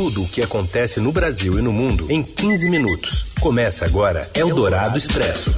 tudo o que acontece no Brasil e no mundo em 15 minutos. Começa agora Eldorado Expresso.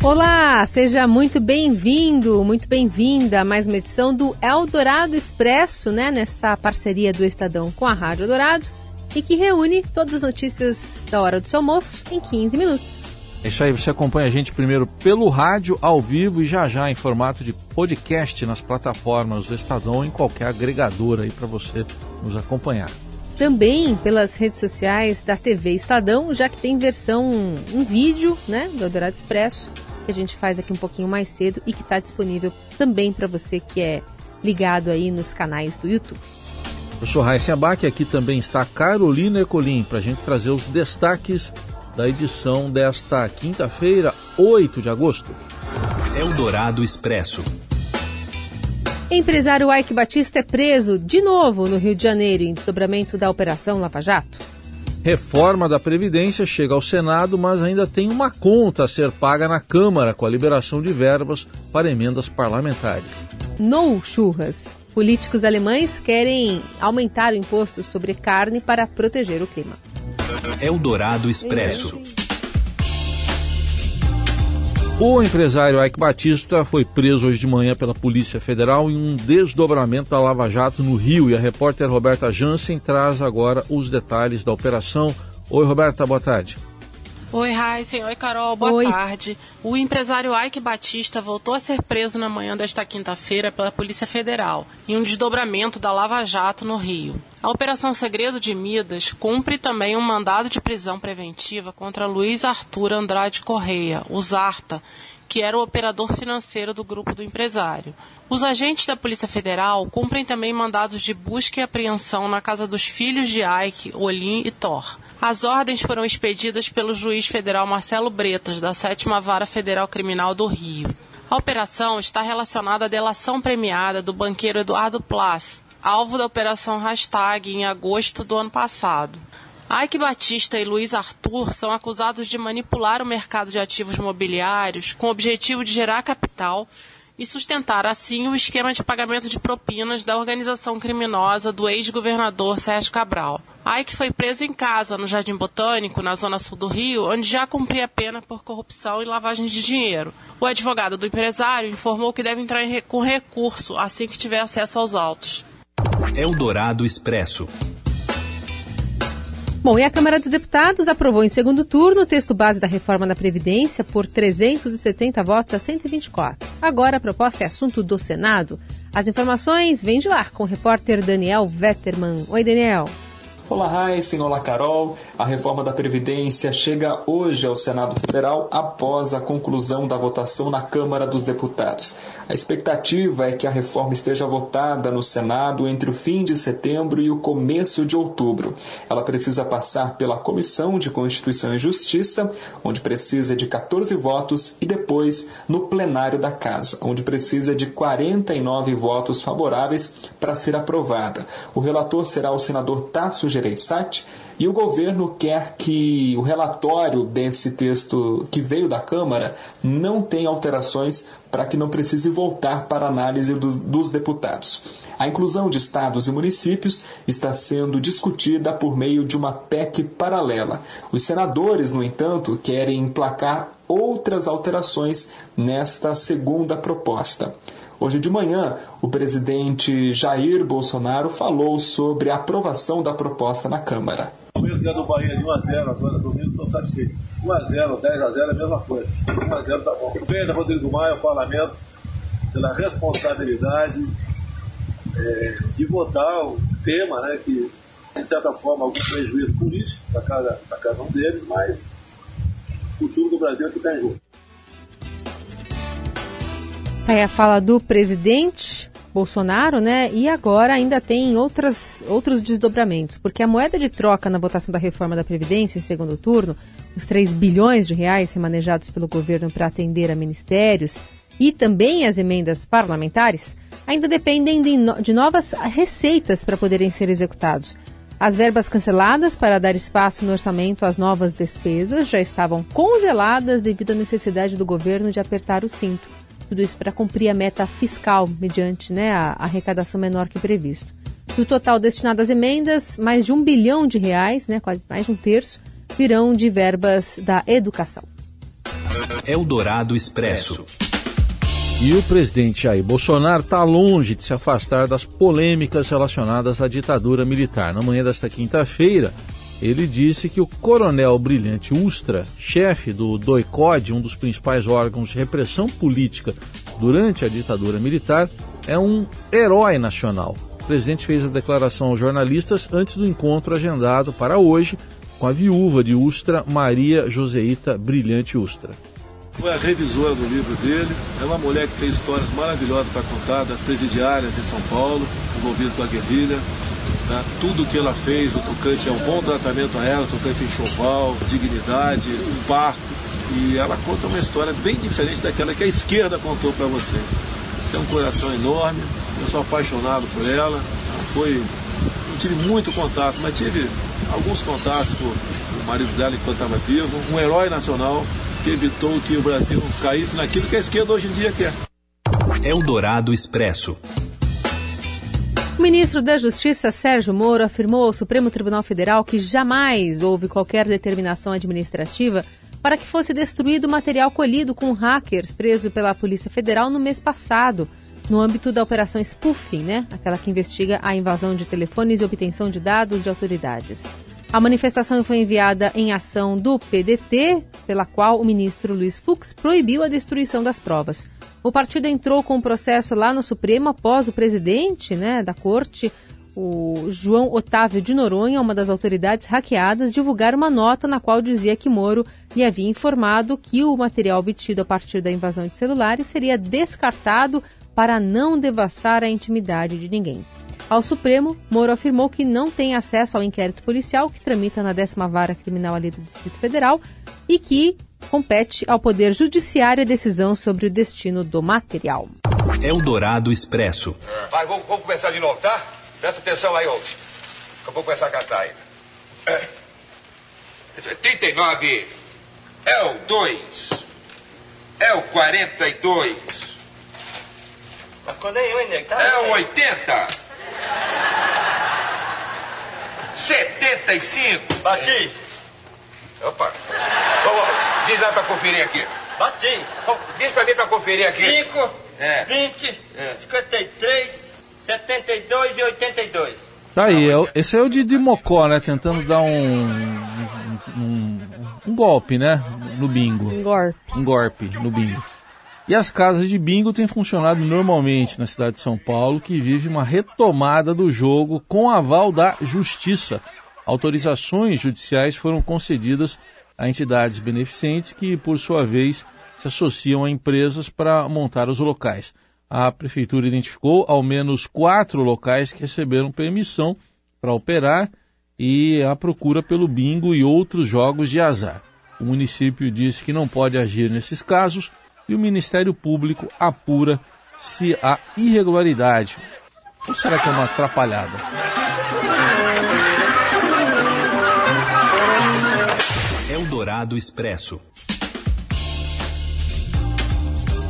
Olá, seja muito bem-vindo, muito bem-vinda a mais uma edição do Eldorado Expresso, né? Nessa parceria do Estadão com a Rádio Eldorado e que reúne todas as notícias da hora do seu almoço em 15 minutos. É isso aí, você acompanha a gente primeiro pelo rádio, ao vivo e já já em formato de podcast nas plataformas do Estadão em qualquer agregador aí para você nos acompanhar. Também pelas redes sociais da TV Estadão, já que tem versão em vídeo, né, do Eldorado Expresso, que a gente faz aqui um pouquinho mais cedo e que está disponível também para você que é ligado aí nos canais do YouTube. Eu sou Raíssa Abac e aqui também está Carolina Ecolim para a gente trazer os destaques da edição desta quinta-feira, 8 de agosto. Eldorado Expresso. Empresário Ike Batista é preso de novo no Rio de Janeiro em desdobramento da Operação Lava Jato. Reforma da Previdência chega ao Senado, mas ainda tem uma conta a ser paga na Câmara com a liberação de verbas para emendas parlamentares. No churras. Políticos alemães querem aumentar o imposto sobre carne para proteger o clima. Eldorado Expresso. O empresário Ike Batista foi preso hoje de manhã pela Polícia Federal em um desdobramento da Lava Jato no Rio e a repórter Roberta Jansen traz agora os detalhes da operação. Oi, Roberta, boa tarde. Oi, Heisen. Oi, Carol. Boa Oi. tarde. O empresário Ike Batista voltou a ser preso na manhã desta quinta-feira pela Polícia Federal, em um desdobramento da Lava Jato no Rio. A Operação Segredo de Midas cumpre também um mandado de prisão preventiva contra Luiz Arthur Andrade Correia, o Zarta, que era o operador financeiro do grupo do empresário. Os agentes da Polícia Federal cumprem também mandados de busca e apreensão na casa dos filhos de Ike, Olim e Thor. As ordens foram expedidas pelo juiz federal Marcelo Bretas, da 7 Vara Federal Criminal do Rio. A operação está relacionada à delação premiada do banqueiro Eduardo Plas, alvo da Operação Hashtag em agosto do ano passado. Ike Batista e Luiz Arthur são acusados de manipular o mercado de ativos mobiliários com o objetivo de gerar capital e sustentar assim o esquema de pagamento de propinas da organização criminosa do ex-governador Sérgio Cabral. Ike foi preso em casa, no Jardim Botânico, na zona sul do Rio, onde já cumpria pena por corrupção e lavagem de dinheiro. O advogado do empresário informou que deve entrar com recurso assim que tiver acesso aos autos. Eldorado Expresso. Bom, e a Câmara dos Deputados aprovou em segundo turno o texto base da reforma da Previdência por 370 votos a 124. Agora a proposta é assunto do Senado. As informações vêm de lá com o repórter Daniel Vetterman. Oi, Daniel. Olá, Raíssen. Olá, Carol. A reforma da Previdência chega hoje ao Senado Federal após a conclusão da votação na Câmara dos Deputados. A expectativa é que a reforma esteja votada no Senado entre o fim de setembro e o começo de outubro. Ela precisa passar pela Comissão de Constituição e Justiça, onde precisa de 14 votos, e depois no plenário da Casa, onde precisa de 49 votos favoráveis para ser aprovada. O relator será o senador Tasso Gereissati e o governo quer que o relatório desse texto que veio da Câmara não tenha alterações para que não precise voltar para análise dos, dos, deputados. A inclusão de estados e municípios está sendo discutida por meio de uma PEC paralela. Os senadores, no entanto, querem emplacar outras alterações nesta segunda proposta. Hoje de manhã, o presidente Jair Bolsonaro falou sobre a aprovação da proposta na Câmara. Dia do Bahia de 1x0, agora domingo, estou satisfeito. 1x0, 10x0 é a mesma coisa. 1x0 tá bom. Bem, Rodrigo Maia, o parlamento, pela responsabilidade é, de votar o tema, né, que de certa forma algum prejuízo político para cada, cada um deles, mas o futuro do Brasil é que está em jogo. Aí a fala do presidente Bolsonaro, né? E agora ainda tem outras, outros desdobramentos, porque a moeda de troca na votação da reforma da Previdência em segundo turno, os 3 bilhões de reais remanejados pelo governo para atender a ministérios e também as emendas parlamentares, ainda dependem de, no, de novas receitas para poderem ser executados. As verbas canceladas para dar espaço no orçamento às novas despesas já estavam congeladas devido à necessidade do governo de apertar o cinto. Tudo isso para cumprir a meta fiscal, mediante né, a arrecadação menor que previsto. Do total destinado às emendas, mais de um bilhão de reais, né, quase mais de um terço, virão de verbas da educação. Eldorado Expresso. E o presidente Jair Bolsonaro está longe de se afastar das polêmicas relacionadas à ditadura militar. Na manhã desta quinta-feira, ele disse que o coronel Brilhante Ustra, chefe do DOICOD, um dos principais órgãos de repressão política durante a ditadura militar, é um herói nacional. O presidente fez a declaração aos jornalistas antes do encontro agendado para hoje com a viúva de Ustra, Maria Joseita Brilhante Ustra. Foi a revisora do livro dele. É uma mulher que tem histórias maravilhosas para contar das presidiárias em São Paulo, envolvidas com a guerrilha. Tá? Tudo que ela fez, o tocante é um bom tratamento a ela, o tocante enxoval, dignidade, um parto. E ela conta uma história bem diferente daquela que a esquerda contou para vocês. Tem um coração enorme, eu sou apaixonado por ela. não tive muito contato, mas tive alguns contatos com o marido dela enquanto estava vivo. Um herói nacional que evitou que o Brasil caísse naquilo que a esquerda hoje em dia quer. Eldorado Expresso. O ministro da Justiça, Sérgio Moro, afirmou ao Supremo Tribunal Federal que jamais houve qualquer determinação administrativa para que fosse destruído o material colhido com hackers preso pela Polícia Federal no mês passado, no âmbito da Operação Spoofing, né? aquela que investiga a invasão de telefones e obtenção de dados de autoridades. A manifestação foi enviada em ação do PDT, pela qual o ministro Luiz Fux proibiu a destruição das provas. O partido entrou com o um processo lá no Supremo após o presidente né, da corte, o João Otávio de Noronha, uma das autoridades hackeadas, divulgar uma nota na qual dizia que Moro lhe havia informado que o material obtido a partir da invasão de celulares seria descartado para não devassar a intimidade de ninguém. Ao Supremo, Moro afirmou que não tem acesso ao inquérito policial que tramita na décima vara criminal ali do Distrito Federal e que compete ao Poder Judiciário a decisão sobre o destino do material. Eldorado Expresso. Vai, vamos, vamos começar de novo, tá? Presta atenção aí, ô. Vou começar a cantar aí. É. 39 é o 2. É o 42. Mas ficou nenhum, hein, nego? Tá é o 80. 75. Bati. Opa. Diz lá pra conferir aqui. Bati. Diz pra mim pra conferir aqui. 5, é. 20, é. 53, 72 e 82. Tá aí, é, esse é o de, de Mocó, né? Tentando dar um, um, um golpe, né? No bingo. Um golpe. Um golpe no bingo. E as casas de bingo têm funcionado normalmente na cidade de São Paulo, que vive uma retomada do jogo com aval da Justiça. Autorizações judiciais foram concedidas a entidades beneficentes que, por sua vez, se associam a empresas para montar os locais. A prefeitura identificou ao menos quatro locais que receberam permissão para operar e a procura pelo bingo e outros jogos de azar. O município disse que não pode agir nesses casos e o Ministério Público apura se há irregularidade. Ou será que é uma atrapalhada? Eldorado Expresso.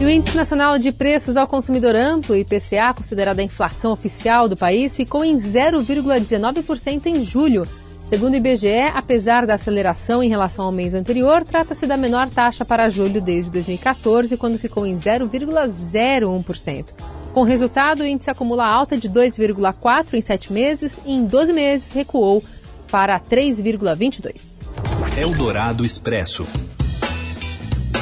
E o Índice Nacional de Preços ao Consumidor Amplo, IPCA, considerado a inflação oficial do país, ficou em 0,19% em julho, Segundo o IBGE, apesar da aceleração em relação ao mês anterior, trata-se da menor taxa para julho desde 2014, quando ficou em 0,01%. Com resultado, o índice acumula alta de 2,4% em sete meses e em 12 meses recuou para 3,22%. Eldorado Expresso.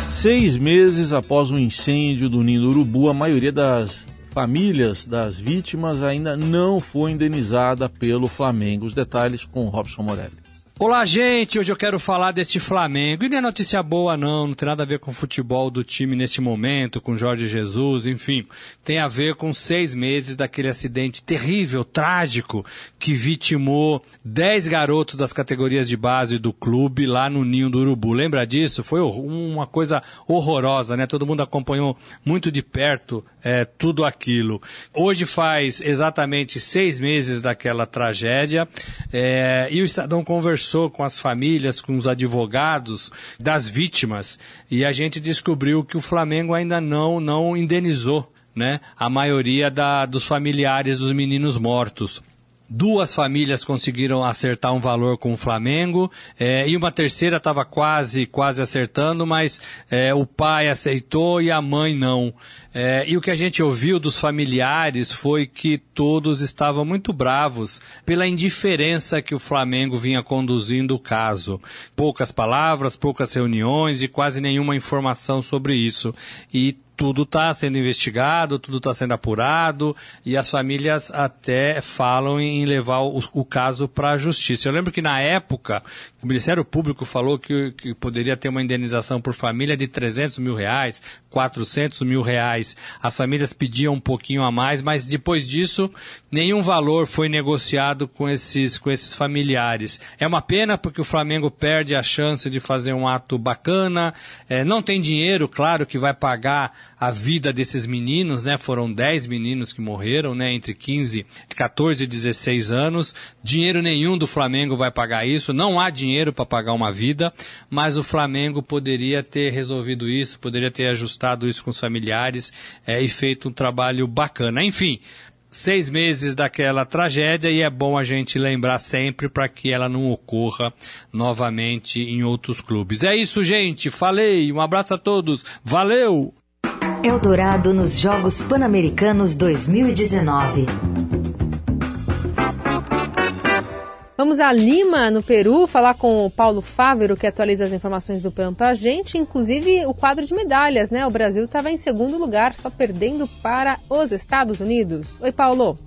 Seis meses após o incêndio do Ninho do Urubu, a maioria das famílias das vítimas ainda não foi indenizada pelo Flamengo. Os detalhes com Robson Morelli. Olá, gente! Hoje eu quero falar deste Flamengo. E não é notícia boa, não. Não tem nada a ver com o futebol do time nesse momento, com Jorge Jesus, enfim. Tem a ver com seis meses daquele acidente terrível, trágico, que vitimou dez garotos das categorias de base do clube lá no Ninho do Urubu. Lembra disso? Foi uma coisa horrorosa, né? Todo mundo acompanhou muito de perto é, tudo aquilo. Hoje faz exatamente seis meses daquela tragédia é, e o Estadão conversou conversou com as famílias, com os advogados das vítimas e a gente descobriu que o Flamengo ainda não, não indenizou né, a maioria da, dos familiares dos meninos mortos. duas famílias conseguiram acertar um valor com o Flamengo é, e uma terceira estava quase, quase acertando, mas é, o pai aceitou e a mãe não. É, e o que a gente ouviu dos familiares foi que todos estavam muito bravos pela indiferença que o Flamengo vinha conduzindo o caso. Poucas palavras, poucas reuniões e quase nenhuma informação sobre isso. E tudo está sendo investigado, tudo está sendo apurado e as famílias até falam em levar o, o caso para a justiça. Eu lembro que na época o Ministério Público falou que, que, poderia ter uma indenização por família de 300 mil reais, 400 mil reais. As famílias pediam um pouquinho a mais, mas depois disso nenhum valor foi negociado com esses, com esses familiares. É uma pena porque o Flamengo perde a chance de fazer um ato bacana. É, não tem dinheiro, claro, que vai pagar a vida desses meninos, né? Foram 10 meninos que morreram, né? Entre 15, 14 e 16 anos. Dinheiro nenhum do Flamengo vai pagar isso. Não há dinheiro para pagar uma vida, mas o Flamengo poderia ter resolvido isso, poderia ter ajustado isso com os familiares é, e feito um trabalho bacana. Enfim, seis meses daquela tragédia e é bom a gente lembrar sempre para que ela não ocorra novamente em outros clubes. É isso, gente. Falei. Um abraço a todos. Valeu! Eldorado nos Jogos Pan-Americanos 2019. Vamos a Lima, no Peru, falar com o Paulo Fávero, que atualiza as informações do PAN para a gente, inclusive o quadro de medalhas, né? O Brasil estava em segundo lugar, só perdendo para os Estados Unidos. Oi, Paulo.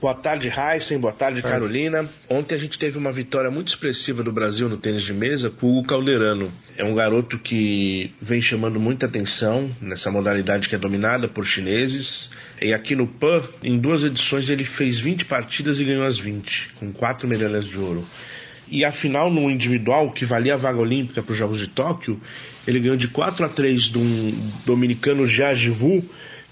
Boa tarde, Heisen. Boa tarde, Carolina. Ontem a gente teve uma vitória muito expressiva do Brasil no tênis de mesa com o Calderano. É um garoto que vem chamando muita atenção nessa modalidade que é dominada por chineses. E aqui no PAN, em duas edições, ele fez 20 partidas e ganhou as 20, com quatro medalhas de ouro. E a final no individual, que valia a vaga olímpica para os Jogos de Tóquio, ele ganhou de 4 a 3 de um dominicano Jia Jivu,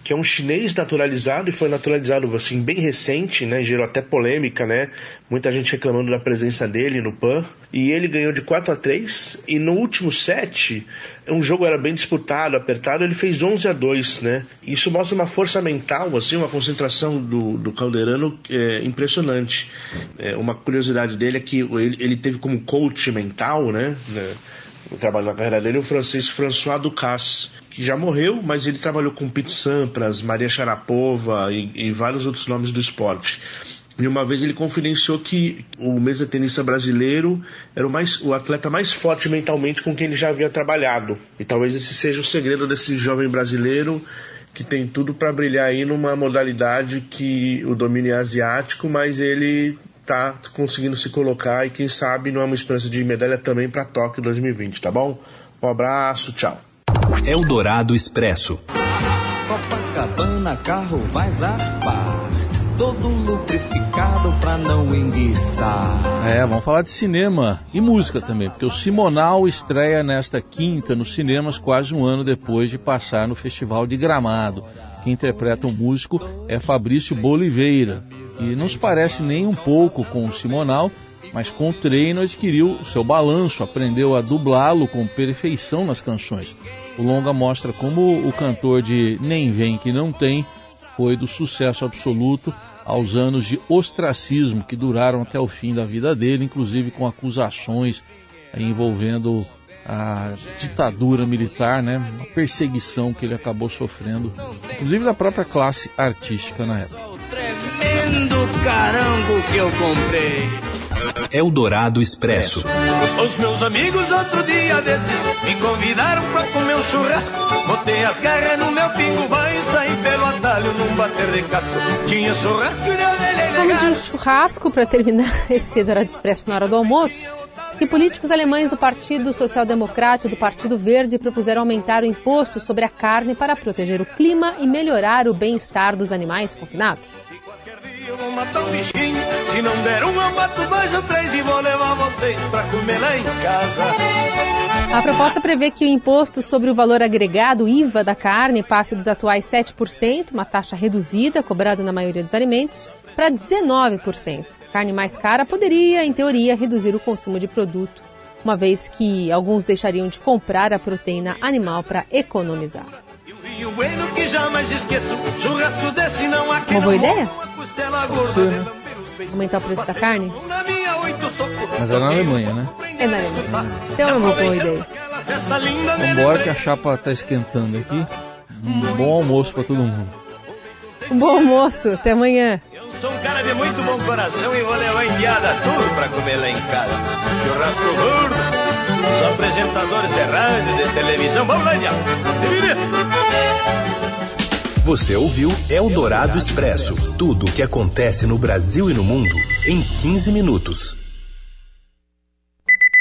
que é um chinês naturalizado e foi naturalizado assim bem recente, né? Gerou até polêmica, né? Muita gente reclamando da presença dele no PAN. E ele ganhou de 4 a 3 e no último set, um jogo era bem disputado, apertado, ele fez 11 a 2, né? Isso mostra uma força mental, assim, uma concentração do, do Calderano é, impressionante. É, uma curiosidade dele é que ele, ele teve como coach mental, né? o trabalho da carreira dele, o francês François Ducasse, que já morreu, mas ele trabalhou com Pete Sampras, Maria Sharapova e, e vários outros nomes do esporte. E uma vez ele confidenciou que o mesa tenista brasileiro era o, mais, o atleta mais forte mentalmente com quem ele já havia trabalhado. E talvez esse seja o segredo desse jovem brasileiro que tem tudo para brilhar aí numa modalidade que o domínio é asiático, mas ele tá conseguindo se colocar e quem sabe não é uma esperança de medalha também para Tóquio 2020, tá bom? Um abraço, tchau. Eldorado Expresso. Copacabana, carro vai. Todo lubrificado pra não enguiçar. É, vamos falar de cinema e música também, porque o Simonal estreia nesta quinta nos cinemas quase um ano depois de passar no Festival de Gramado. Quem interpreta o músico é Fabrício Boliveira, e não se parece nem um pouco com o Simonal, mas com o treino adquiriu seu balanço, aprendeu a dublá-lo com perfeição nas canções. O longa mostra como o cantor de Nem Vem Que Não Tem foi do sucesso absoluto aos anos de ostracismo que duraram até o fim da vida dele, inclusive com acusações envolvendo a ditadura militar, né? Uma perseguição que ele acabou sofrendo, inclusive da própria classe artística na época. Tremendo carango que eu comprei. Eldorado Expresso. Os meus amigos outro dia desses me convidaram pra comer um churrasco. Botei as garras no meu pingo e saí pelo atalho num bater de casco. Tinha churrasco e deu Vamos de um churrasco para terminar esse Eldorado Expresso na hora do almoço que políticos alemães do Partido Social Democrata e do Partido Verde propuseram aumentar o imposto sobre a carne para proteger o clima e melhorar o bem-estar dos animais confinados. Se não der um, eu mato dois ou três e vou levar vocês para comer lá em casa. A proposta prevê que o imposto sobre o valor agregado, IVA, da carne passe dos atuais 7%, uma taxa reduzida cobrada na maioria dos alimentos, para 19% carne mais cara poderia, em teoria, reduzir o consumo de produto, uma vez que alguns deixariam de comprar a proteína animal para economizar. Uma boa ideia? Aumentar o preço da carne? Mas é na Alemanha, né? É na Alemanha. Então eu vou com a ideia. Vambora que a chapa tá esquentando aqui. Um bom almoço para todo mundo. Um bom almoço, até amanhã. Eu sou um cara de muito bom coração e vou levar a indiada tudo pra comer lá em casa. Churrasco gordo, os apresentadores de rádio, de televisão. Vamos lá, indiada. Você ouviu Eldorado Expresso tudo o que acontece no Brasil e no mundo em 15 minutos.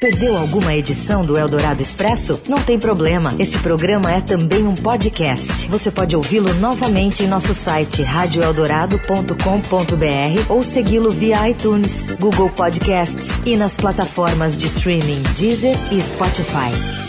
Perdeu alguma edição do Eldorado Expresso? Não tem problema. Este programa é também um podcast. Você pode ouvi-lo novamente em nosso site radioeldorado.com.br ou segui-lo via iTunes, Google Podcasts e nas plataformas de streaming Deezer e Spotify.